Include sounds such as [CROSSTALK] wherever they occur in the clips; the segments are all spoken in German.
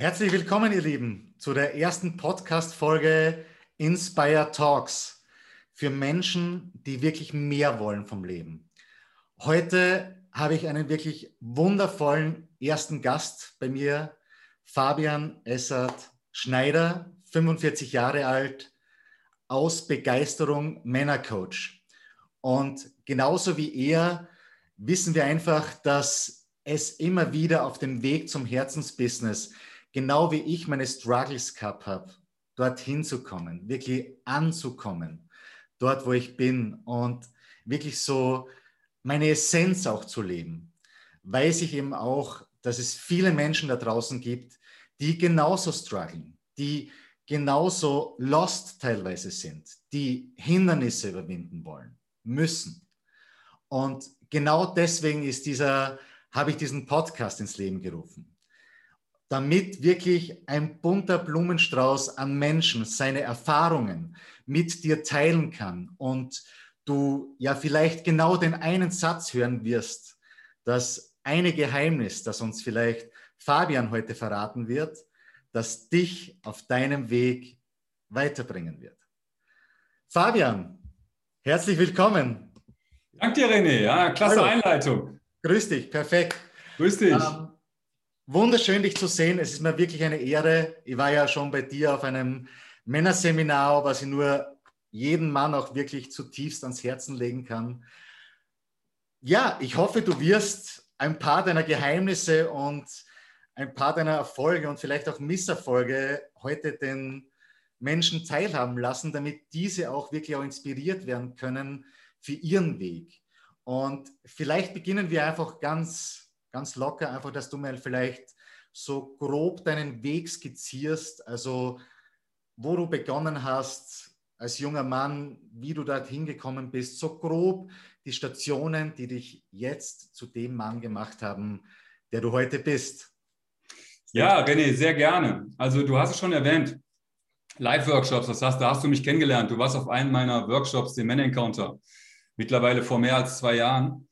Herzlich willkommen, ihr Lieben, zu der ersten Podcast-Folge Inspire Talks für Menschen, die wirklich mehr wollen vom Leben. Heute habe ich einen wirklich wundervollen ersten Gast bei mir, Fabian Essert Schneider, 45 Jahre alt, aus Begeisterung Männercoach. Und genauso wie er wissen wir einfach, dass es immer wieder auf dem Weg zum Herzensbusiness genau wie ich meine Struggles gehabt habe, dorthin zu kommen, wirklich anzukommen, dort, wo ich bin und wirklich so meine Essenz auch zu leben, weiß ich eben auch, dass es viele Menschen da draußen gibt, die genauso strugglen, die genauso lost teilweise sind, die Hindernisse überwinden wollen, müssen. Und genau deswegen ist dieser, habe ich diesen Podcast ins Leben gerufen damit wirklich ein bunter Blumenstrauß an Menschen seine Erfahrungen mit dir teilen kann und du ja vielleicht genau den einen Satz hören wirst, das eine Geheimnis, das uns vielleicht Fabian heute verraten wird, das dich auf deinem Weg weiterbringen wird. Fabian, herzlich willkommen. Danke dir, René. Ja, klasse Hallo. Einleitung. Grüß dich, perfekt. Grüß dich. Ähm, Wunderschön, dich zu sehen. Es ist mir wirklich eine Ehre. Ich war ja schon bei dir auf einem Männerseminar, was ich nur jeden Mann auch wirklich zutiefst ans Herzen legen kann. Ja, ich hoffe, du wirst ein paar deiner Geheimnisse und ein paar deiner Erfolge und vielleicht auch Misserfolge heute den Menschen teilhaben lassen, damit diese auch wirklich auch inspiriert werden können für ihren Weg. Und vielleicht beginnen wir einfach ganz ganz locker, einfach, dass du mal vielleicht so grob deinen Weg skizzierst, also wo du begonnen hast als junger Mann, wie du dorthin gekommen bist, so grob die Stationen, die dich jetzt zu dem Mann gemacht haben, der du heute bist. Ja, René, sehr gerne. Also du hast es schon erwähnt, Live-Workshops, das heißt, da hast du mich kennengelernt. Du warst auf einem meiner Workshops, den Men Encounter, mittlerweile vor mehr als zwei Jahren.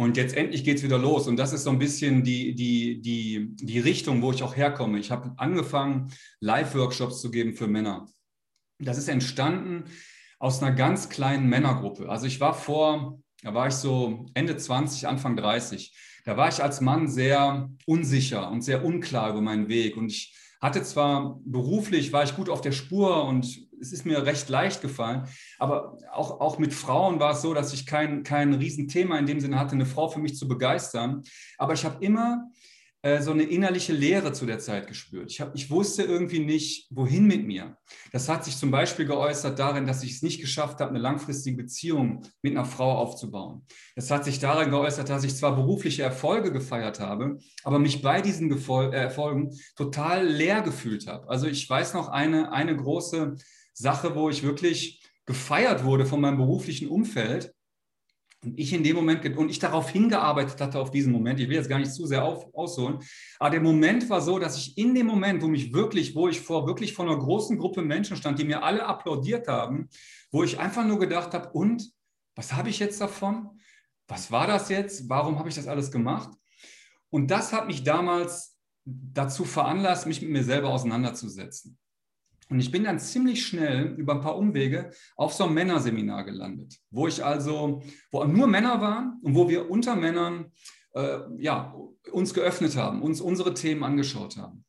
Und jetzt endlich geht es wieder los. Und das ist so ein bisschen die, die, die, die Richtung, wo ich auch herkomme. Ich habe angefangen, Live-Workshops zu geben für Männer. Das ist entstanden aus einer ganz kleinen Männergruppe. Also ich war vor, da war ich so Ende 20, Anfang 30. Da war ich als Mann sehr unsicher und sehr unklar über meinen Weg. Und ich hatte zwar beruflich, war ich gut auf der Spur und es ist mir recht leicht gefallen. Aber auch, auch mit Frauen war es so, dass ich kein, kein Riesenthema in dem Sinne hatte, eine Frau für mich zu begeistern. Aber ich habe immer äh, so eine innerliche Leere zu der Zeit gespürt. Ich, hab, ich wusste irgendwie nicht, wohin mit mir. Das hat sich zum Beispiel geäußert darin, dass ich es nicht geschafft habe, eine langfristige Beziehung mit einer Frau aufzubauen. Das hat sich darin geäußert, dass ich zwar berufliche Erfolge gefeiert habe, aber mich bei diesen Gefol äh, Erfolgen total leer gefühlt habe. Also ich weiß noch eine, eine große Sache, wo ich wirklich gefeiert wurde von meinem beruflichen Umfeld. Und ich in dem Moment, und ich darauf hingearbeitet hatte, auf diesen Moment, ich will jetzt gar nicht zu sehr auf, ausholen, aber der Moment war so, dass ich in dem Moment, wo mich wirklich, wo ich vor wirklich vor einer großen Gruppe Menschen stand, die mir alle applaudiert haben, wo ich einfach nur gedacht habe, und was habe ich jetzt davon? Was war das jetzt? Warum habe ich das alles gemacht? Und das hat mich damals dazu veranlasst, mich mit mir selber auseinanderzusetzen. Und ich bin dann ziemlich schnell über ein paar Umwege auf so ein Männerseminar gelandet, wo ich also, wo nur Männer waren und wo wir unter Männern äh, ja, uns geöffnet haben, uns unsere Themen angeschaut haben.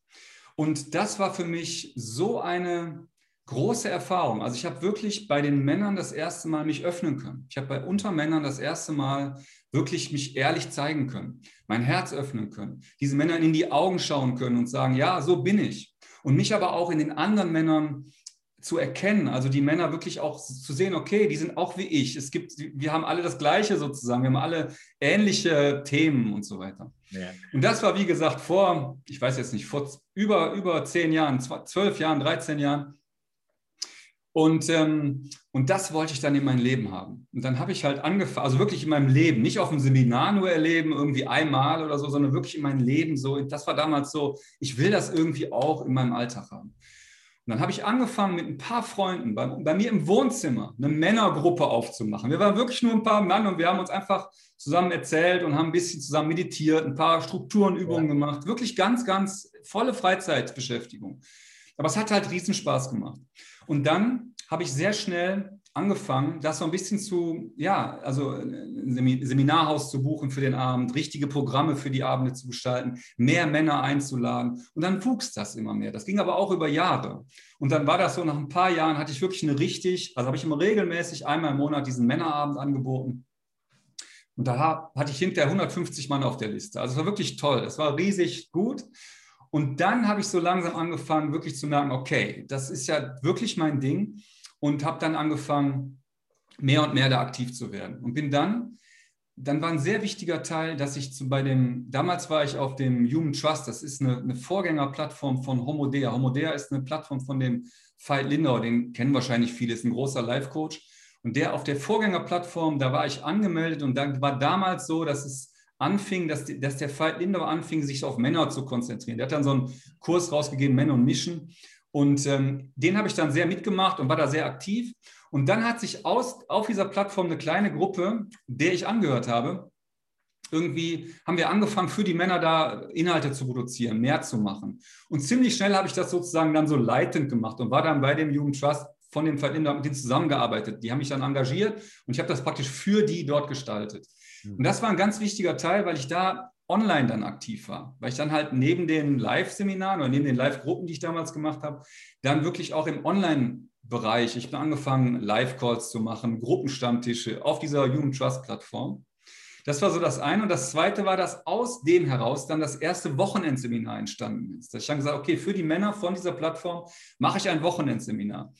Und das war für mich so eine große Erfahrung. Also ich habe wirklich bei den Männern das erste Mal mich öffnen können. Ich habe bei Untermännern das erste Mal wirklich mich ehrlich zeigen können, mein Herz öffnen können, diesen Männern in die Augen schauen können und sagen, ja, so bin ich und mich aber auch in den anderen Männern zu erkennen, also die Männer wirklich auch zu sehen, okay, die sind auch wie ich. Es gibt, wir haben alle das Gleiche sozusagen, wir haben alle ähnliche Themen und so weiter. Ja. Und das war, wie gesagt, vor, ich weiß jetzt nicht, vor über, über zehn Jahren, zwölf Jahren, 13 Jahren. Und, ähm, und das wollte ich dann in mein Leben haben. Und dann habe ich halt angefangen, also wirklich in meinem Leben, nicht auf dem Seminar nur erleben, irgendwie einmal oder so, sondern wirklich in meinem Leben so. Das war damals so, ich will das irgendwie auch in meinem Alltag haben. Und dann habe ich angefangen, mit ein paar Freunden bei, bei, mir im Wohnzimmer eine Männergruppe aufzumachen. Wir waren wirklich nur ein paar Mann und wir haben uns einfach zusammen erzählt und haben ein bisschen zusammen meditiert, ein paar Strukturenübungen ja. gemacht. Wirklich ganz, ganz volle Freizeitbeschäftigung. Aber es hat halt Riesenspaß gemacht. Und dann habe ich sehr schnell angefangen, das so ein bisschen zu, ja, also ein Seminarhaus zu buchen für den Abend, richtige Programme für die Abende zu gestalten, mehr Männer einzuladen. Und dann wuchs das immer mehr. Das ging aber auch über Jahre. Und dann war das so, nach ein paar Jahren hatte ich wirklich eine richtig, also habe ich immer regelmäßig einmal im Monat diesen Männerabend angeboten. Und da hatte ich hinterher 150 Mann auf der Liste. Also es war wirklich toll. Es war riesig gut. Und dann habe ich so langsam angefangen, wirklich zu merken, okay, das ist ja wirklich mein Ding und habe dann angefangen, mehr und mehr da aktiv zu werden. Und bin dann, dann war ein sehr wichtiger Teil, dass ich zu, bei dem, damals war ich auf dem Human Trust, das ist eine, eine Vorgängerplattform von Homodea. Homodea ist eine Plattform von dem Veit Lindau, den kennen wahrscheinlich viele, ist ein großer Life-Coach. Und der auf der Vorgängerplattform, da war ich angemeldet und dann war damals so, dass es anfing, dass, dass der Veit Lindau anfing, sich auf Männer zu konzentrieren. Der hat dann so einen Kurs rausgegeben, Männer und Mischen. Und ähm, den habe ich dann sehr mitgemacht und war da sehr aktiv. Und dann hat sich aus, auf dieser Plattform eine kleine Gruppe, der ich angehört habe, irgendwie haben wir angefangen, für die Männer da Inhalte zu produzieren, mehr zu machen. Und ziemlich schnell habe ich das sozusagen dann so leitend gemacht und war dann bei dem Jugendtrust von dem Verlinder mit denen zusammengearbeitet. Die haben mich dann engagiert und ich habe das praktisch für die dort gestaltet. Und das war ein ganz wichtiger Teil, weil ich da online dann aktiv war, weil ich dann halt neben den Live-Seminaren oder neben den Live-Gruppen, die ich damals gemacht habe, dann wirklich auch im Online-Bereich, ich bin angefangen, Live-Calls zu machen, Gruppenstammtische auf dieser Human Trust-Plattform. Das war so das eine. Und das zweite war, dass aus dem heraus dann das erste Wochenendseminar entstanden ist. Dass ich dann gesagt okay, für die Männer von dieser Plattform mache ich ein Wochenendseminar.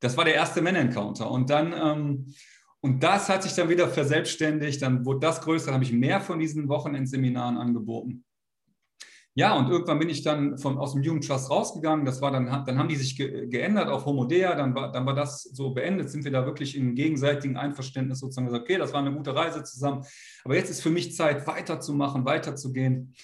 Das war der erste Männer-Encounter. Und dann ähm, und das hat sich dann wieder verselbstständigt, dann wurde das größer, dann habe ich mehr von diesen Wochenendseminaren angeboten. Ja, und irgendwann bin ich dann von, aus dem Jugendtrust rausgegangen. Das war dann, dann haben die sich ge geändert auf Homodea, dann war, dann war das so beendet, sind wir da wirklich im gegenseitigen Einverständnis sozusagen gesagt, okay, das war eine gute Reise zusammen. Aber jetzt ist für mich Zeit, weiterzumachen, weiterzugehen.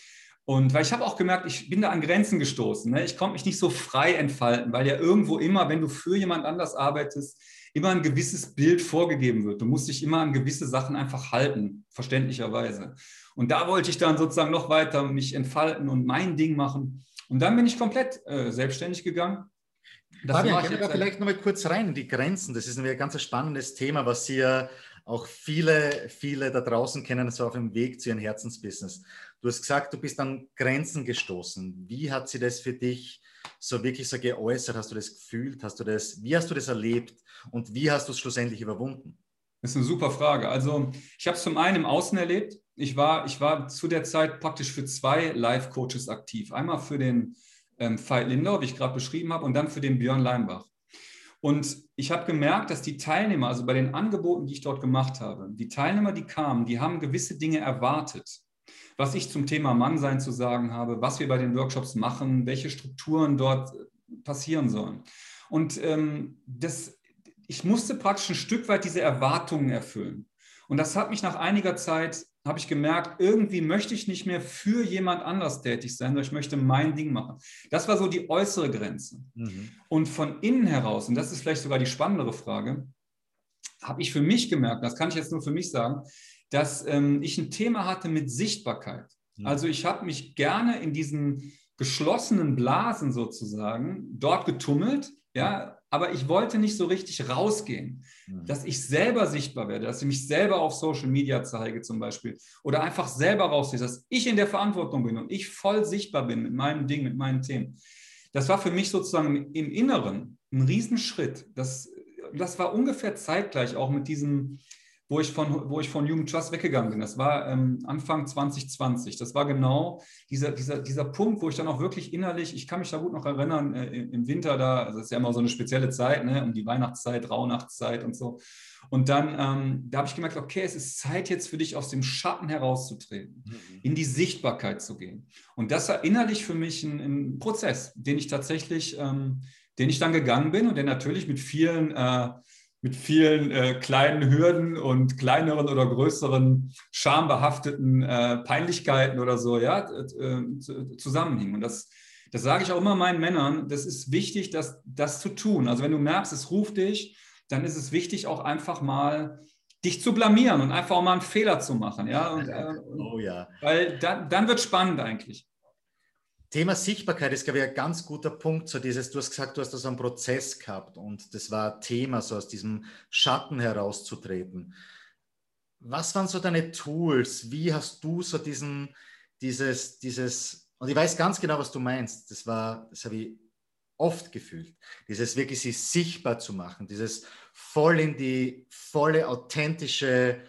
Und weil ich habe auch gemerkt, ich bin da an Grenzen gestoßen. Ne? Ich konnte mich nicht so frei entfalten, weil ja irgendwo immer, wenn du für jemand anders arbeitest, immer ein gewisses Bild vorgegeben wird. Du musst dich immer an gewisse Sachen einfach halten, verständlicherweise. Und da wollte ich dann sozusagen noch weiter mich entfalten und mein Ding machen. Und dann bin ich komplett äh, selbstständig gegangen. Das Fabian, gehen wir da vielleicht noch mal kurz rein in die Grenzen. Das ist ein ganz spannendes Thema, was hier auch viele, viele da draußen kennen, so auf dem Weg zu ihrem Herzensbusiness. Du hast gesagt, du bist an Grenzen gestoßen. Wie hat sie das für dich so wirklich so geäußert? Hast du das gefühlt? Hast du das, wie hast du das erlebt? Und wie hast du es schlussendlich überwunden? Das ist eine super Frage. Also ich habe es zum einen im Außen erlebt. Ich war, ich war zu der Zeit praktisch für zwei Life-Coaches aktiv. Einmal für den ähm, Veit Lindau, wie ich gerade beschrieben habe, und dann für den Björn Leinbach. Und ich habe gemerkt, dass die Teilnehmer, also bei den Angeboten, die ich dort gemacht habe, die Teilnehmer, die kamen, die haben gewisse Dinge erwartet. Was ich zum Thema Mannsein zu sagen habe, was wir bei den Workshops machen, welche Strukturen dort äh, passieren sollen. Und ähm, das ich musste praktisch ein Stück weit diese Erwartungen erfüllen. Und das hat mich nach einiger Zeit, habe ich gemerkt, irgendwie möchte ich nicht mehr für jemand anders tätig sein, sondern ich möchte mein Ding machen. Das war so die äußere Grenze. Mhm. Und von innen heraus, und das ist vielleicht sogar die spannendere Frage, habe ich für mich gemerkt, das kann ich jetzt nur für mich sagen, dass ähm, ich ein Thema hatte mit Sichtbarkeit. Mhm. Also ich habe mich gerne in diesen geschlossenen Blasen sozusagen dort getummelt, ja, aber ich wollte nicht so richtig rausgehen, mhm. dass ich selber sichtbar werde, dass ich mich selber auf Social Media zeige zum Beispiel oder einfach selber rausgehe, dass ich in der Verantwortung bin und ich voll sichtbar bin mit meinem Ding, mit meinen Themen. Das war für mich sozusagen im Inneren ein Riesenschritt. Das, das war ungefähr zeitgleich auch mit diesem wo ich von, wo ich von Jugend Trust weggegangen bin. Das war ähm, Anfang 2020. Das war genau dieser, dieser, dieser Punkt, wo ich dann auch wirklich innerlich, ich kann mich da gut noch erinnern, äh, im Winter da, also das ist ja immer so eine spezielle Zeit, ne, um die Weihnachtszeit, Rauhnachtszeit und so. Und dann, ähm, da habe ich gemerkt, okay, es ist Zeit jetzt für dich aus dem Schatten herauszutreten, mhm. in die Sichtbarkeit zu gehen. Und das war innerlich für mich ein, ein Prozess, den ich tatsächlich, ähm, den ich dann gegangen bin und der natürlich mit vielen äh, mit vielen äh, kleinen Hürden und kleineren oder größeren schambehafteten äh, Peinlichkeiten oder so ja, äh, zusammenhing. Und das, das sage ich auch immer meinen Männern, das ist wichtig, das, das zu tun. Also wenn du merkst, es ruft dich, dann ist es wichtig, auch einfach mal dich zu blamieren und einfach auch mal einen Fehler zu machen. Ja? Und, [LAUGHS] äh, oh ja. Weil dann, dann wird spannend eigentlich. Thema Sichtbarkeit ist, glaube ich, ein ganz guter Punkt. So dieses, du hast gesagt, du hast da so einen Prozess gehabt und das war Thema, so aus diesem Schatten herauszutreten. Was waren so deine Tools? Wie hast du so diesen, dieses, dieses, und ich weiß ganz genau, was du meinst. Das war, das habe ich oft gefühlt. Dieses wirklich sich sichtbar zu machen, dieses voll in die volle authentische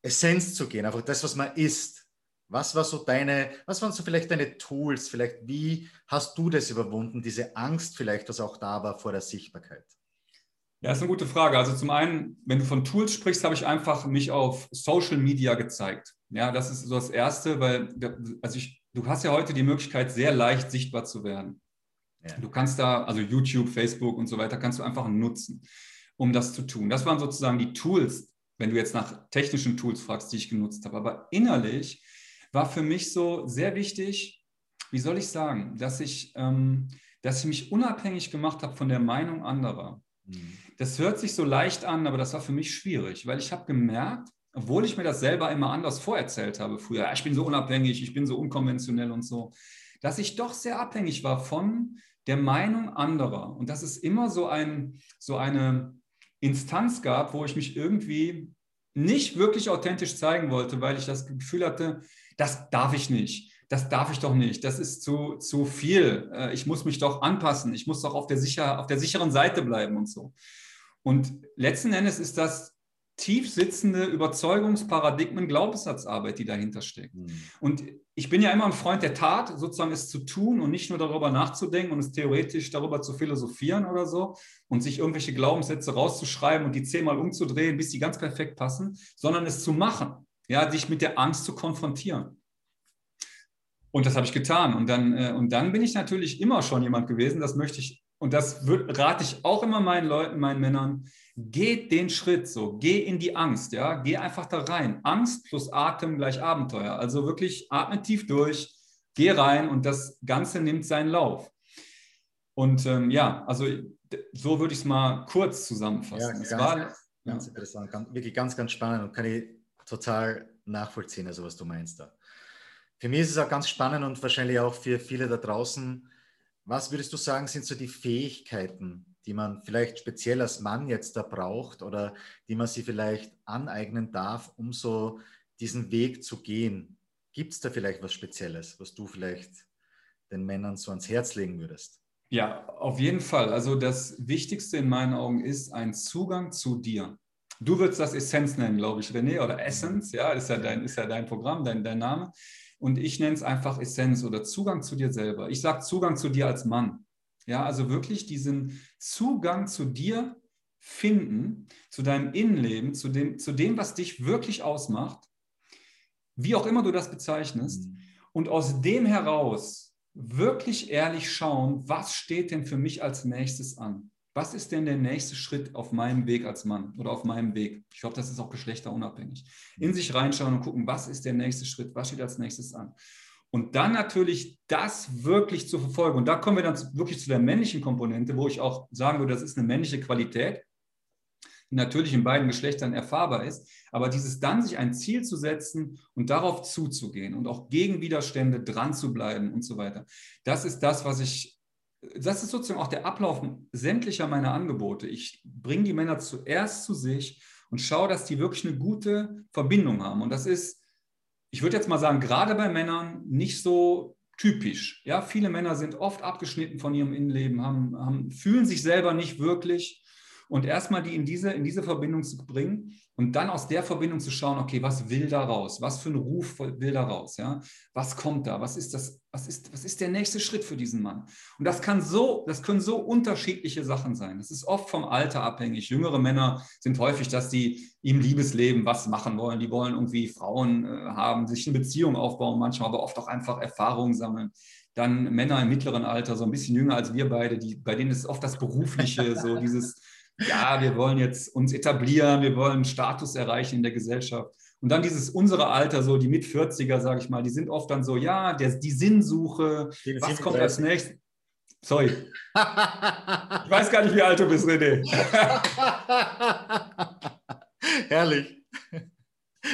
Essenz zu gehen, einfach das, was man ist was war so deine, was waren so vielleicht deine Tools? Vielleicht wie hast du das überwunden, diese Angst vielleicht, was auch da war vor der Sichtbarkeit? Ja, ist eine gute Frage. Also zum einen, wenn du von Tools sprichst, habe ich einfach mich auf Social Media gezeigt. Ja, das ist so das Erste, weil also ich, du hast ja heute die Möglichkeit, sehr leicht sichtbar zu werden. Ja. Du kannst da, also YouTube, Facebook und so weiter, kannst du einfach nutzen, um das zu tun. Das waren sozusagen die Tools, wenn du jetzt nach technischen Tools fragst, die ich genutzt habe. Aber innerlich war für mich so sehr wichtig, wie soll ich sagen, dass ich, ähm, dass ich mich unabhängig gemacht habe von der Meinung anderer. Mhm. Das hört sich so leicht an, aber das war für mich schwierig, weil ich habe gemerkt, obwohl ich mir das selber immer anders vorerzählt habe früher, ich bin so unabhängig, ich bin so unkonventionell und so, dass ich doch sehr abhängig war von der Meinung anderer und dass es immer so, ein, so eine Instanz gab, wo ich mich irgendwie nicht wirklich authentisch zeigen wollte, weil ich das Gefühl hatte, das darf ich nicht. Das darf ich doch nicht. Das ist zu, zu viel. Äh, ich muss mich doch anpassen. Ich muss doch auf der, sicher, auf der sicheren Seite bleiben und so. Und letzten Endes ist das tief sitzende Überzeugungsparadigmen, Glaubenssatzarbeit, die dahinter steckt. Mhm. Und ich bin ja immer ein Freund der Tat, sozusagen es zu tun und nicht nur darüber nachzudenken und es theoretisch darüber zu philosophieren oder so und sich irgendwelche Glaubenssätze rauszuschreiben und die zehnmal umzudrehen, bis sie ganz perfekt passen, sondern es zu machen ja, dich mit der Angst zu konfrontieren. Und das habe ich getan. Und dann, äh, und dann bin ich natürlich immer schon jemand gewesen, das möchte ich, und das wird, rate ich auch immer meinen Leuten, meinen Männern, geht den Schritt so, geh in die Angst, ja, geh einfach da rein. Angst plus Atem gleich Abenteuer. Also wirklich atme tief durch, geh rein und das Ganze nimmt seinen Lauf. Und ähm, ja, also so würde ich es mal kurz zusammenfassen. Ja, ganz, war, ganz interessant, ganz, wirklich ganz, ganz spannend und kann ich total nachvollziehen, also was du meinst da. Für mich ist es auch ganz spannend und wahrscheinlich auch für viele da draußen. Was würdest du sagen, sind so die Fähigkeiten, die man vielleicht speziell als Mann jetzt da braucht oder die man sich vielleicht aneignen darf, um so diesen Weg zu gehen? Gibt es da vielleicht was Spezielles, was du vielleicht den Männern so ans Herz legen würdest? Ja, auf jeden Fall. Also das Wichtigste in meinen Augen ist ein Zugang zu dir. Du würdest das Essenz nennen, glaube ich, René, oder Essence, ja, ist ja dein, ist ja dein Programm, dein, dein Name. Und ich nenne es einfach Essenz oder Zugang zu dir selber. Ich sage Zugang zu dir als Mann. Ja, also wirklich diesen Zugang zu dir finden, zu deinem Innenleben, zu dem, zu dem, was dich wirklich ausmacht, wie auch immer du das bezeichnest. Mhm. Und aus dem heraus wirklich ehrlich schauen, was steht denn für mich als nächstes an? Was ist denn der nächste Schritt auf meinem Weg als Mann oder auf meinem Weg? Ich glaube, das ist auch geschlechterunabhängig. In sich reinschauen und gucken, was ist der nächste Schritt, was steht als nächstes an? Und dann natürlich das wirklich zu verfolgen. Und da kommen wir dann wirklich zu der männlichen Komponente, wo ich auch sagen würde, das ist eine männliche Qualität, die natürlich in beiden Geschlechtern erfahrbar ist. Aber dieses dann sich ein Ziel zu setzen und darauf zuzugehen und auch gegen Widerstände dran zu bleiben und so weiter, das ist das, was ich das ist sozusagen auch der Ablauf sämtlicher meiner Angebote. Ich bringe die Männer zuerst zu sich und schaue, dass die wirklich eine gute Verbindung haben. Und das ist, ich würde jetzt mal sagen, gerade bei Männern nicht so typisch. Ja, viele Männer sind oft abgeschnitten von ihrem Innenleben, haben, haben, fühlen sich selber nicht wirklich. Und erstmal die in diese, in diese Verbindung zu bringen und dann aus der Verbindung zu schauen, okay, was will da raus? Was für ein Ruf will da raus? Ja? Was kommt da? Was ist das? Was ist, was ist der nächste Schritt für diesen Mann? Und das kann so, das können so unterschiedliche Sachen sein. Das ist oft vom Alter abhängig. Jüngere Männer sind häufig, dass die im Liebesleben was machen wollen. Die wollen irgendwie Frauen äh, haben, sich eine Beziehung aufbauen, manchmal aber oft auch einfach Erfahrungen sammeln dann Männer im mittleren Alter, so ein bisschen jünger als wir beide, die, bei denen ist oft das Berufliche, so dieses ja, wir wollen jetzt uns etablieren, wir wollen Status erreichen in der Gesellschaft. Und dann dieses unsere Alter, so die mit 40er, sage ich mal, die sind oft dann so, ja, der, die Sinnsuche, die was kommt als nächstes? Sorry. ich weiß gar nicht, wie alt du bist, René. [LAUGHS] Herrlich.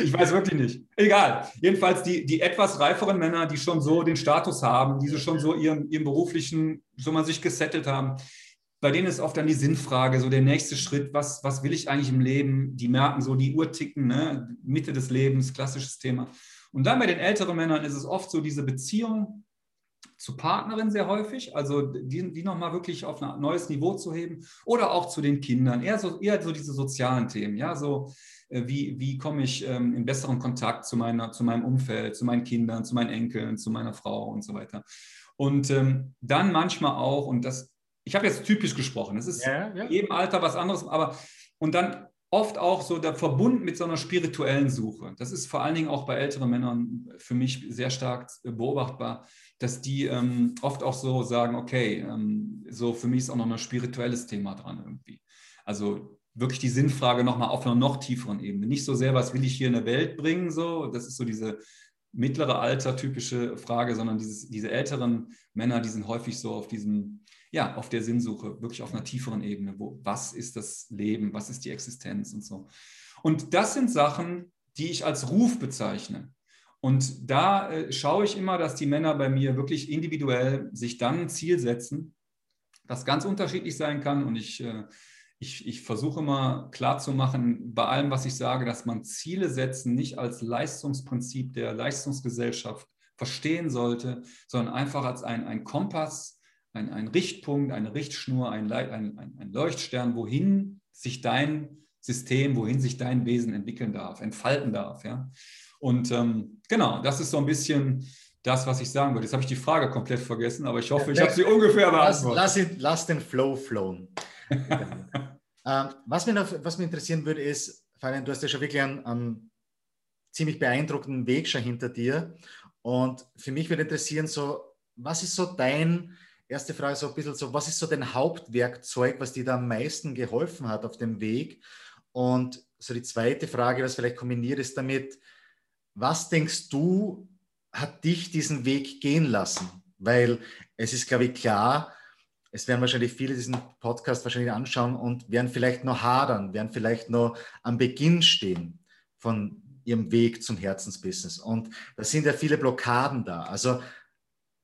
Ich weiß wirklich nicht. Egal. Jedenfalls die, die etwas reiferen Männer, die schon so den Status haben, die so schon so ihren, ihren beruflichen, so man sich gesettelt haben, bei denen ist oft dann die Sinnfrage, so der nächste Schritt, was, was will ich eigentlich im Leben? Die merken so die Uhr ticken, ne? Mitte des Lebens, klassisches Thema. Und dann bei den älteren Männern ist es oft so diese Beziehung zu Partnerin sehr häufig, also die, die nochmal wirklich auf ein neues Niveau zu heben oder auch zu den Kindern, eher so, eher so diese sozialen Themen, ja, so äh, wie, wie komme ich ähm, in besseren Kontakt zu, meiner, zu meinem Umfeld, zu meinen Kindern, zu meinen Enkeln, zu meiner Frau und so weiter. Und ähm, dann manchmal auch, und das ich habe jetzt typisch gesprochen, es ist ja, ja. jedem Alter was anderes, aber und dann oft auch so der verbunden mit so einer spirituellen Suche. Das ist vor allen Dingen auch bei älteren Männern für mich sehr stark beobachtbar, dass die ähm, oft auch so sagen, okay, ähm, so für mich ist auch noch ein spirituelles Thema dran irgendwie. Also wirklich die Sinnfrage nochmal auf einer noch tieferen Ebene. Nicht so sehr, was will ich hier in der Welt bringen, so, das ist so diese mittlere Alter typische Frage, sondern dieses, diese älteren Männer, die sind häufig so auf diesem ja, auf der Sinnsuche, wirklich auf einer tieferen Ebene. Wo, was ist das Leben? Was ist die Existenz und so? Und das sind Sachen, die ich als Ruf bezeichne. Und da äh, schaue ich immer, dass die Männer bei mir wirklich individuell sich dann ein Ziel setzen, das ganz unterschiedlich sein kann. Und ich, äh, ich, ich versuche immer klarzumachen, bei allem, was ich sage, dass man Ziele setzen nicht als Leistungsprinzip der Leistungsgesellschaft verstehen sollte, sondern einfach als ein, ein Kompass, ein, ein Richtpunkt, eine Richtschnur, ein, ein, ein Leuchtstern, wohin sich dein System, wohin sich dein Wesen entwickeln darf, entfalten darf. Ja? Und ähm, genau, das ist so ein bisschen das, was ich sagen würde. Jetzt habe ich die Frage komplett vergessen, aber ich hoffe, ich habe sie ungefähr beantwortet. Lass, lass, lass den Flow flowen. [LAUGHS] ähm, was, mich noch, was mich interessieren würde, ist, Fabian, du hast ja schon wirklich einen, einen ziemlich beeindruckenden Weg schon hinter dir. Und für mich würde interessieren, so, was ist so dein erste Frage so ein bisschen so, was ist so dein Hauptwerkzeug, was dir da am meisten geholfen hat auf dem Weg? Und so die zweite Frage, was vielleicht kombiniert ist damit, was denkst du, hat dich diesen Weg gehen lassen? Weil es ist, glaube ich, klar, es werden wahrscheinlich viele diesen Podcast wahrscheinlich anschauen und werden vielleicht noch hadern, werden vielleicht noch am Beginn stehen von ihrem Weg zum Herzensbusiness. Und da sind ja viele Blockaden da. Also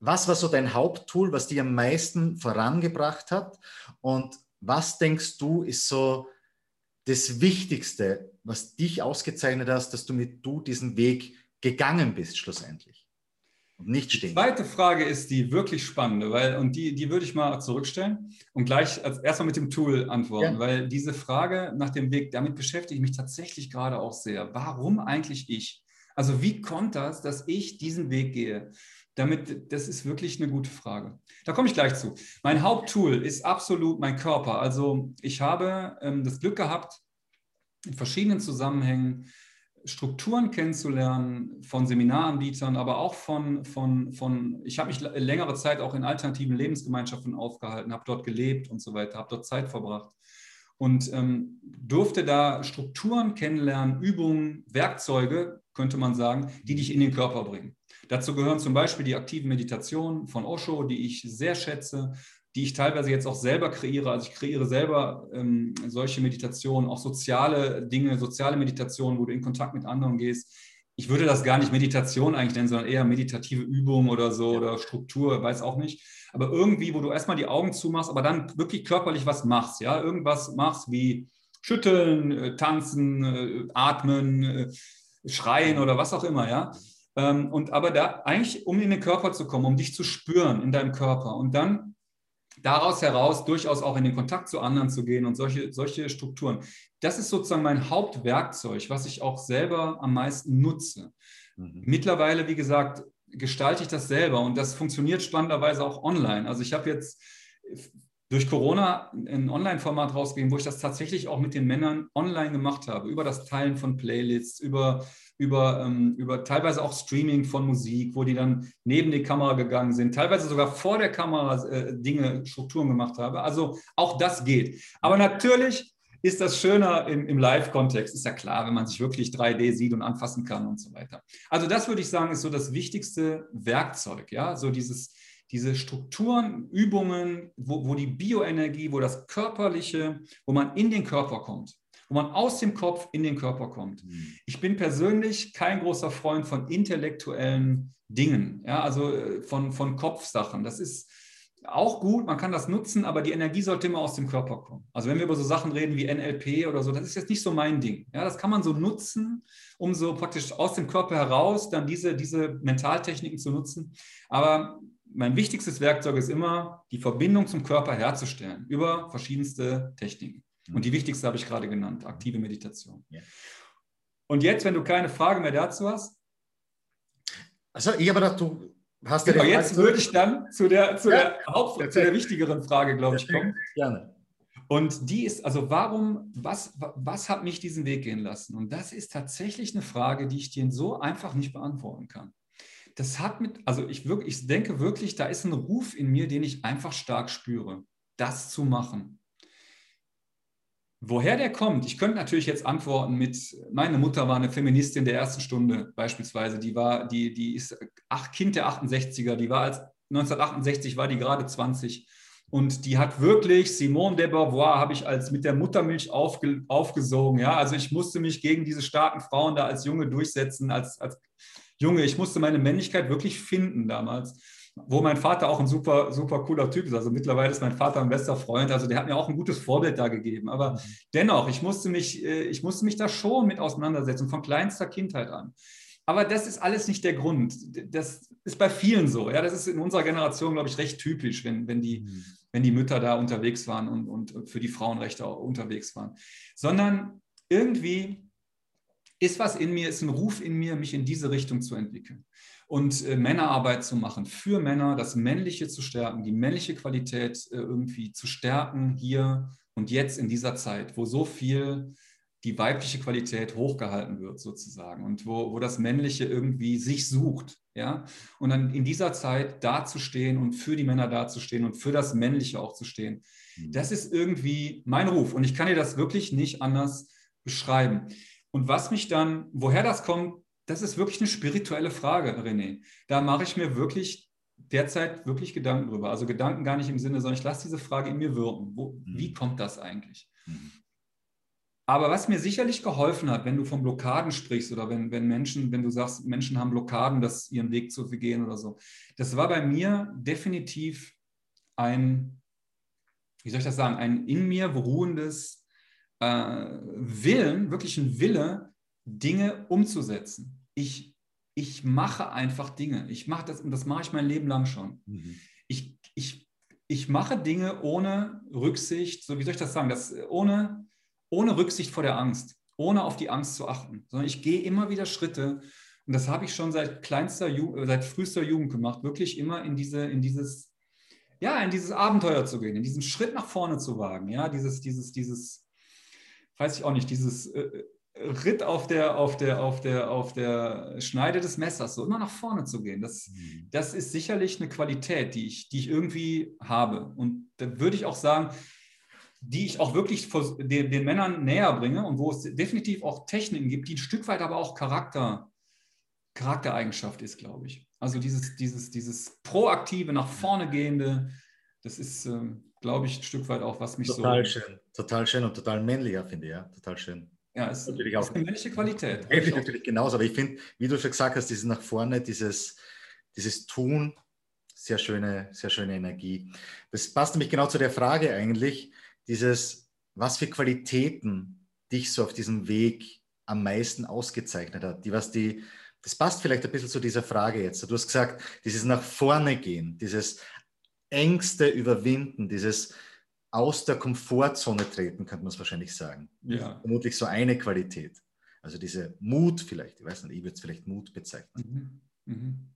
was war so dein Haupttool, was dich am meisten vorangebracht hat? Und was denkst du, ist so das Wichtigste, was dich ausgezeichnet hast, dass du mit du diesen Weg gegangen bist schlussendlich? Und nicht stehen. Die zweite Frage ist die wirklich spannende, weil, und die, die würde ich mal zurückstellen und gleich als erstmal mit dem Tool antworten, ja. weil diese Frage nach dem Weg, damit beschäftige ich mich tatsächlich gerade auch sehr. Warum eigentlich ich? Also wie kommt das, dass ich diesen Weg gehe? Damit, das ist wirklich eine gute Frage. Da komme ich gleich zu. Mein Haupttool ist absolut mein Körper. Also ich habe ähm, das Glück gehabt, in verschiedenen Zusammenhängen Strukturen kennenzulernen von Seminaranbietern, aber auch von, von, von ich habe mich längere Zeit auch in alternativen Lebensgemeinschaften aufgehalten, habe dort gelebt und so weiter, habe dort Zeit verbracht und ähm, durfte da Strukturen kennenlernen, Übungen, Werkzeuge, könnte man sagen, die dich in den Körper bringen. Dazu gehören zum Beispiel die aktiven Meditationen von Osho, die ich sehr schätze, die ich teilweise jetzt auch selber kreiere. Also ich kreiere selber ähm, solche Meditationen, auch soziale Dinge, soziale Meditationen, wo du in Kontakt mit anderen gehst. Ich würde das gar nicht Meditation eigentlich nennen, sondern eher meditative Übung oder so oder Struktur, weiß auch nicht. Aber irgendwie, wo du erstmal die Augen zumachst, aber dann wirklich körperlich was machst, ja, irgendwas machst wie schütteln, äh, tanzen, äh, atmen, äh, schreien oder was auch immer, ja. Ähm, und aber da eigentlich, um in den Körper zu kommen, um dich zu spüren in deinem Körper und dann daraus heraus durchaus auch in den Kontakt zu anderen zu gehen und solche, solche Strukturen. Das ist sozusagen mein Hauptwerkzeug, was ich auch selber am meisten nutze. Mhm. Mittlerweile, wie gesagt, gestalte ich das selber und das funktioniert spannenderweise auch online. Also ich habe jetzt durch Corona ein Online-Format rausgegeben, wo ich das tatsächlich auch mit den Männern online gemacht habe, über das Teilen von Playlists, über über, ähm, über teilweise auch Streaming von Musik, wo die dann neben die Kamera gegangen sind, teilweise sogar vor der Kamera äh, Dinge, Strukturen gemacht habe. Also auch das geht. Aber natürlich ist das schöner im, im Live-Kontext. Ist ja klar, wenn man sich wirklich 3D sieht und anfassen kann und so weiter. Also das würde ich sagen, ist so das wichtigste Werkzeug. Ja, so dieses, diese Strukturen, Übungen, wo, wo die Bioenergie, wo das Körperliche, wo man in den Körper kommt wo man aus dem Kopf in den Körper kommt. Mhm. Ich bin persönlich kein großer Freund von intellektuellen Dingen, ja, also äh, von, von Kopfsachen. Das ist auch gut, man kann das nutzen, aber die Energie sollte immer aus dem Körper kommen. Also wenn wir über so Sachen reden wie NLP oder so, das ist jetzt nicht so mein Ding. Ja, das kann man so nutzen, um so praktisch aus dem Körper heraus dann diese, diese Mentaltechniken zu nutzen. Aber mein wichtigstes Werkzeug ist immer, die Verbindung zum Körper herzustellen über verschiedenste Techniken. Und die wichtigste habe ich gerade genannt, aktive Meditation. Ja. Und jetzt, wenn du keine Frage mehr dazu hast. Also, ich habe gedacht, du hast ja genau, jetzt würde ich dann zu der, zu ja. der, Haupt, zu der wichtigeren Frage, glaube ich, kommen. Gerne. Und die ist, also warum, was, was hat mich diesen Weg gehen lassen? Und das ist tatsächlich eine Frage, die ich dir so einfach nicht beantworten kann. Das hat mit, also ich, wirklich, ich denke wirklich, da ist ein Ruf in mir, den ich einfach stark spüre, das zu machen. Woher der kommt, ich könnte natürlich jetzt antworten mit, meine Mutter war eine Feministin der ersten Stunde beispielsweise, die war, die, die ist ach, Kind der 68er, die war als 1968 war die gerade 20 und die hat wirklich, Simone de Beauvoir habe ich als mit der Muttermilch aufge, aufgesogen, ja, also ich musste mich gegen diese starken Frauen da als Junge durchsetzen, als, als Junge, ich musste meine Männlichkeit wirklich finden damals wo mein Vater auch ein super, super cooler Typ ist. Also mittlerweile ist mein Vater ein bester Freund. Also der hat mir auch ein gutes Vorbild da gegeben. Aber mhm. dennoch, ich musste, mich, äh, ich musste mich da schon mit auseinandersetzen, von kleinster Kindheit an. Aber das ist alles nicht der Grund. Das ist bei vielen so. Ja, das ist in unserer Generation, glaube ich, recht typisch, wenn, wenn, die, mhm. wenn die Mütter da unterwegs waren und, und für die Frauenrechte unterwegs waren. Sondern irgendwie ist was in mir, ist ein Ruf in mir, mich in diese Richtung zu entwickeln und äh, Männerarbeit zu machen, für Männer, das Männliche zu stärken, die männliche Qualität äh, irgendwie zu stärken hier und jetzt in dieser Zeit, wo so viel die weibliche Qualität hochgehalten wird sozusagen und wo, wo das Männliche irgendwie sich sucht. Ja? Und dann in dieser Zeit dazustehen und für die Männer dazustehen und für das Männliche auch zu stehen, mhm. das ist irgendwie mein Ruf. Und ich kann dir das wirklich nicht anders beschreiben. Und was mich dann, woher das kommt, das ist wirklich eine spirituelle Frage, René. Da mache ich mir wirklich derzeit wirklich Gedanken drüber. Also Gedanken gar nicht im Sinne, sondern ich lasse diese Frage in mir wirken. Wo, mhm. Wie kommt das eigentlich? Mhm. Aber was mir sicherlich geholfen hat, wenn du von Blockaden sprichst oder wenn, wenn Menschen, wenn du sagst, Menschen haben Blockaden, dass ihren Weg zu gehen oder so, das war bei mir definitiv ein, wie soll ich das sagen, ein in mir beruhendes äh, Willen, wirklich ein Wille, Dinge umzusetzen. Ich, ich mache einfach Dinge. Ich mache das und das mache ich mein Leben lang schon. Mhm. Ich, ich, ich mache Dinge ohne Rücksicht, so wie soll ich das sagen, das, ohne, ohne Rücksicht vor der Angst, ohne auf die Angst zu achten, sondern ich gehe immer wieder Schritte und das habe ich schon seit kleinster, seit frühester Jugend gemacht, wirklich immer in diese, in dieses, ja, in dieses Abenteuer zu gehen, in diesen Schritt nach vorne zu wagen, ja, dieses, dieses, dieses, weiß ich auch nicht, dieses äh, Ritt auf der, auf der, auf der, auf der Schneide des Messers, so immer nach vorne zu gehen. Das, mhm. das ist sicherlich eine Qualität, die ich, die ich irgendwie habe. Und da würde ich auch sagen, die ich auch wirklich den, den, Männern näher bringe und wo es definitiv auch Techniken gibt, die ein Stück weit aber auch Charakter, Charaktereigenschaft ist, glaube ich. Also dieses, dieses, dieses proaktive, nach vorne gehende, das ist, ähm, glaube ich, ein Stück weit auch, was mich total so. Total schön, total schön und total männlicher, finde ich, ja, total schön. Ja, es natürlich auch. ist eine männliche Qualität. Natürlich, natürlich genauso, aber ich finde, wie du schon gesagt hast, dieses nach vorne, dieses, dieses Tun, sehr schöne, sehr schöne Energie. Das passt nämlich genau zu der Frage eigentlich, dieses, was für Qualitäten dich so auf diesem Weg am meisten ausgezeichnet hat. Die, was die, das passt vielleicht ein bisschen zu dieser Frage jetzt. Du hast gesagt, dieses nach vorne gehen, dieses Ängste überwinden, dieses aus der Komfortzone treten, könnte man es wahrscheinlich sagen. Ja. Vermutlich so eine Qualität. Also diese Mut vielleicht, ich weiß nicht, ich würde es vielleicht Mut bezeichnen. Mhm. Mhm.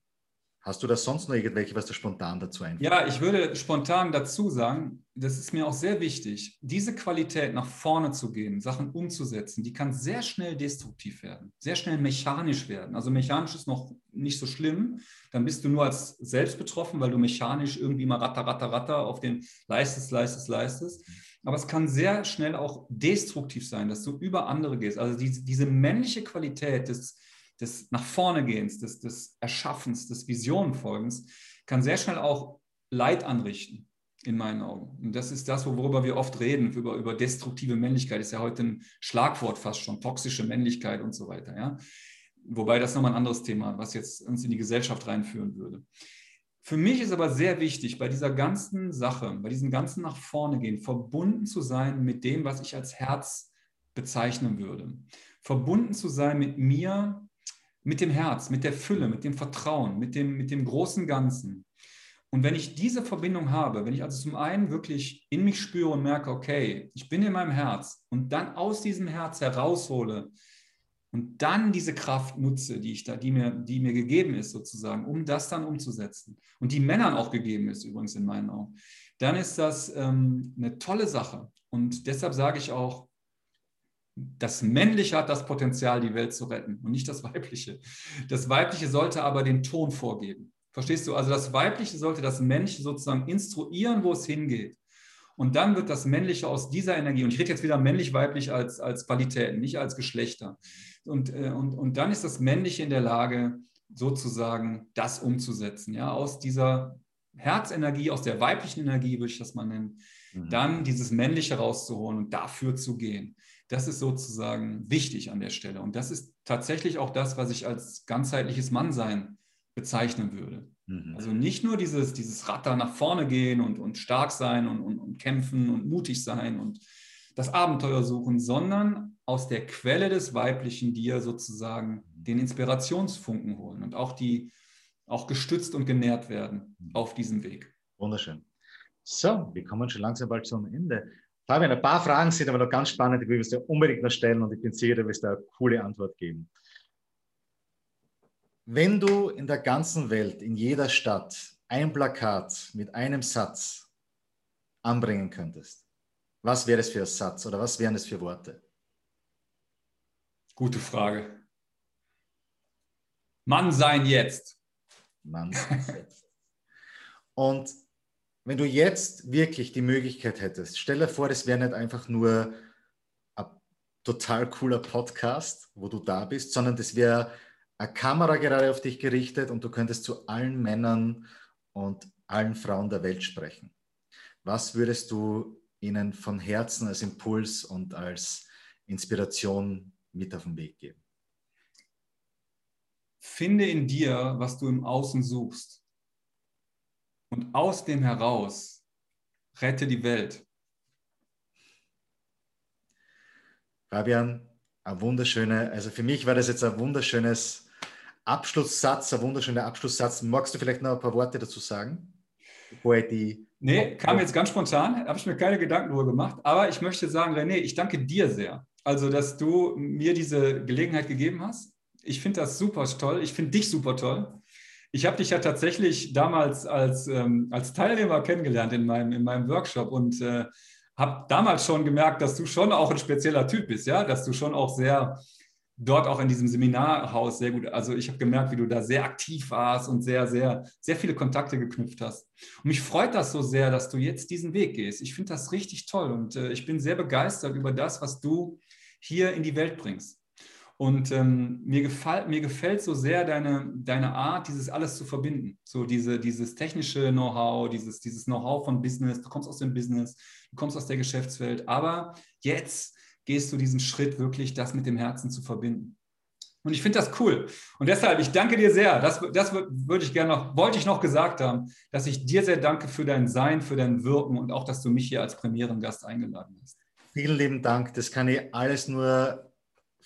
Hast du da sonst noch irgendwelche, was da spontan dazu einfällt? Ja, ich würde spontan dazu sagen, das ist mir auch sehr wichtig, diese Qualität nach vorne zu gehen, Sachen umzusetzen, die kann sehr schnell destruktiv werden, sehr schnell mechanisch werden. Also mechanisch ist noch nicht so schlimm, dann bist du nur als selbst betroffen, weil du mechanisch irgendwie mal ratter, ratter, ratter auf den leistest, leistest, leistest. aber es kann sehr schnell auch destruktiv sein, dass du über andere gehst. Also diese, diese männliche Qualität des, des nach vorne gehens, des, des Erschaffens, des Visionenfolgens, kann sehr schnell auch Leid anrichten, in meinen Augen. Und das ist das, worüber wir oft reden, über, über destruktive Männlichkeit. Ist ja heute ein Schlagwort fast schon, toxische Männlichkeit und so weiter. Ja? Wobei das nochmal ein anderes Thema, was jetzt uns in die Gesellschaft reinführen würde. Für mich ist aber sehr wichtig, bei dieser ganzen Sache, bei diesem ganzen nach vorne gehen, verbunden zu sein mit dem, was ich als Herz bezeichnen würde. Verbunden zu sein mit mir, mit dem Herz, mit der Fülle, mit dem Vertrauen, mit dem, mit dem großen Ganzen. Und wenn ich diese Verbindung habe, wenn ich also zum einen wirklich in mich spüre und merke, okay, ich bin in meinem Herz und dann aus diesem Herz heraushole, und dann diese Kraft nutze, die ich da, die mir, die mir gegeben ist, sozusagen, um das dann umzusetzen und die Männern auch gegeben ist, übrigens in meinen Augen, dann ist das ähm, eine tolle Sache. Und deshalb sage ich auch, das Männliche hat das Potenzial, die Welt zu retten und nicht das Weibliche. Das Weibliche sollte aber den Ton vorgeben. Verstehst du? Also das Weibliche sollte das Männliche sozusagen instruieren, wo es hingeht. Und dann wird das Männliche aus dieser Energie, und ich rede jetzt wieder männlich-weiblich als, als Qualitäten, nicht als Geschlechter. Und, äh, und, und dann ist das Männliche in der Lage, sozusagen das umzusetzen, ja, aus dieser Herzenergie, aus der weiblichen Energie, würde ich das mal nennen, mhm. dann dieses Männliche rauszuholen und dafür zu gehen. Das ist sozusagen wichtig an der Stelle. Und das ist tatsächlich auch das, was ich als ganzheitliches Mannsein bezeichnen würde. Mhm. Also nicht nur dieses, dieses da nach vorne gehen und, und stark sein und, und, und kämpfen und mutig sein und das Abenteuer suchen, sondern aus der Quelle des Weiblichen dir sozusagen den Inspirationsfunken holen und auch die auch gestützt und genährt werden mhm. auf diesem Weg. Wunderschön. So, wir kommen schon langsam bald zum Ende. Fabian, ein paar Fragen sind aber noch ganz spannend, die will ich dir unbedingt noch stellen und ich bin sicher, du wirst da eine coole Antwort geben. Wenn du in der ganzen Welt, in jeder Stadt, ein Plakat mit einem Satz anbringen könntest, was wäre es für ein Satz oder was wären es für Worte? Gute Frage. Mann sein jetzt. Mann sein jetzt. Und wenn du jetzt wirklich die Möglichkeit hättest, stell dir vor, das wäre nicht einfach nur ein total cooler Podcast, wo du da bist, sondern das wäre eine Kamera gerade auf dich gerichtet und du könntest zu allen Männern und allen Frauen der Welt sprechen. Was würdest du ihnen von Herzen als Impuls und als Inspiration mit auf den Weg geben? Finde in dir, was du im Außen suchst. Und aus dem heraus rette die Welt. Fabian, ein wunderschöner, also für mich war das jetzt ein wunderschönes Abschlusssatz, ein wunderschöner Abschlusssatz. Magst du vielleicht noch ein paar Worte dazu sagen? Bevor ich die nee, kam jetzt ganz spontan, habe ich mir keine Gedanken darüber gemacht. Aber ich möchte sagen, René, ich danke dir sehr. Also, dass du mir diese Gelegenheit gegeben hast. Ich finde das super toll. Ich finde dich super toll. Ich habe dich ja tatsächlich damals als, ähm, als Teilnehmer kennengelernt in meinem, in meinem Workshop und äh, habe damals schon gemerkt, dass du schon auch ein spezieller Typ bist, ja, dass du schon auch sehr dort auch in diesem Seminarhaus sehr gut, also ich habe gemerkt, wie du da sehr aktiv warst und sehr, sehr, sehr viele Kontakte geknüpft hast. Und mich freut das so sehr, dass du jetzt diesen Weg gehst. Ich finde das richtig toll und äh, ich bin sehr begeistert über das, was du hier in die Welt bringst. Und ähm, mir, gefall, mir gefällt so sehr deine, deine Art, dieses alles zu verbinden. So diese, dieses technische Know-how, dieses, dieses Know-how von Business. Du kommst aus dem Business, du kommst aus der Geschäftswelt, aber jetzt gehst du diesen Schritt wirklich, das mit dem Herzen zu verbinden. Und ich finde das cool. Und deshalb, ich danke dir sehr. Das, das würde ich gerne noch, wollte ich noch gesagt haben, dass ich dir sehr danke für dein Sein, für dein Wirken und auch, dass du mich hier als Premierengast eingeladen hast. Vielen lieben Dank. Das kann ich alles nur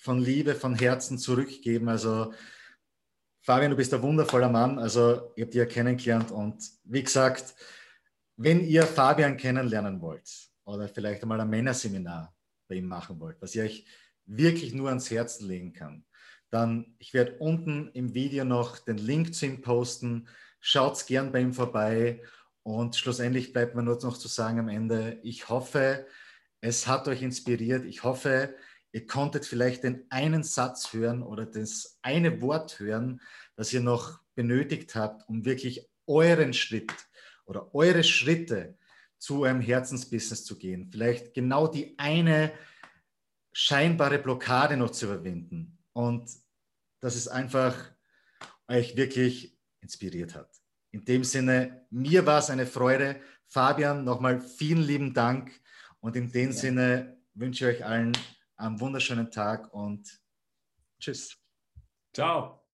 von Liebe, von Herzen zurückgeben. Also, Fabian, du bist ein wundervoller Mann. Also, ich habe dich ja kennengelernt. Und wie gesagt, wenn ihr Fabian kennenlernen wollt oder vielleicht einmal ein Männerseminar, bei ihm machen wollt, was ich euch wirklich nur ans Herz legen kann, dann ich werde unten im Video noch den Link zu ihm posten. Schaut gern bei ihm vorbei und schlussendlich bleibt mir nur noch zu sagen am Ende, ich hoffe, es hat euch inspiriert. Ich hoffe, ihr konntet vielleicht den einen Satz hören oder das eine Wort hören, das ihr noch benötigt habt, um wirklich euren Schritt oder eure Schritte zu eurem Herzensbusiness zu gehen, vielleicht genau die eine scheinbare Blockade noch zu überwinden und dass es einfach euch wirklich inspiriert hat. In dem Sinne, mir war es eine Freude. Fabian, nochmal vielen lieben Dank und in dem ja. Sinne wünsche ich euch allen einen wunderschönen Tag und tschüss. Ciao.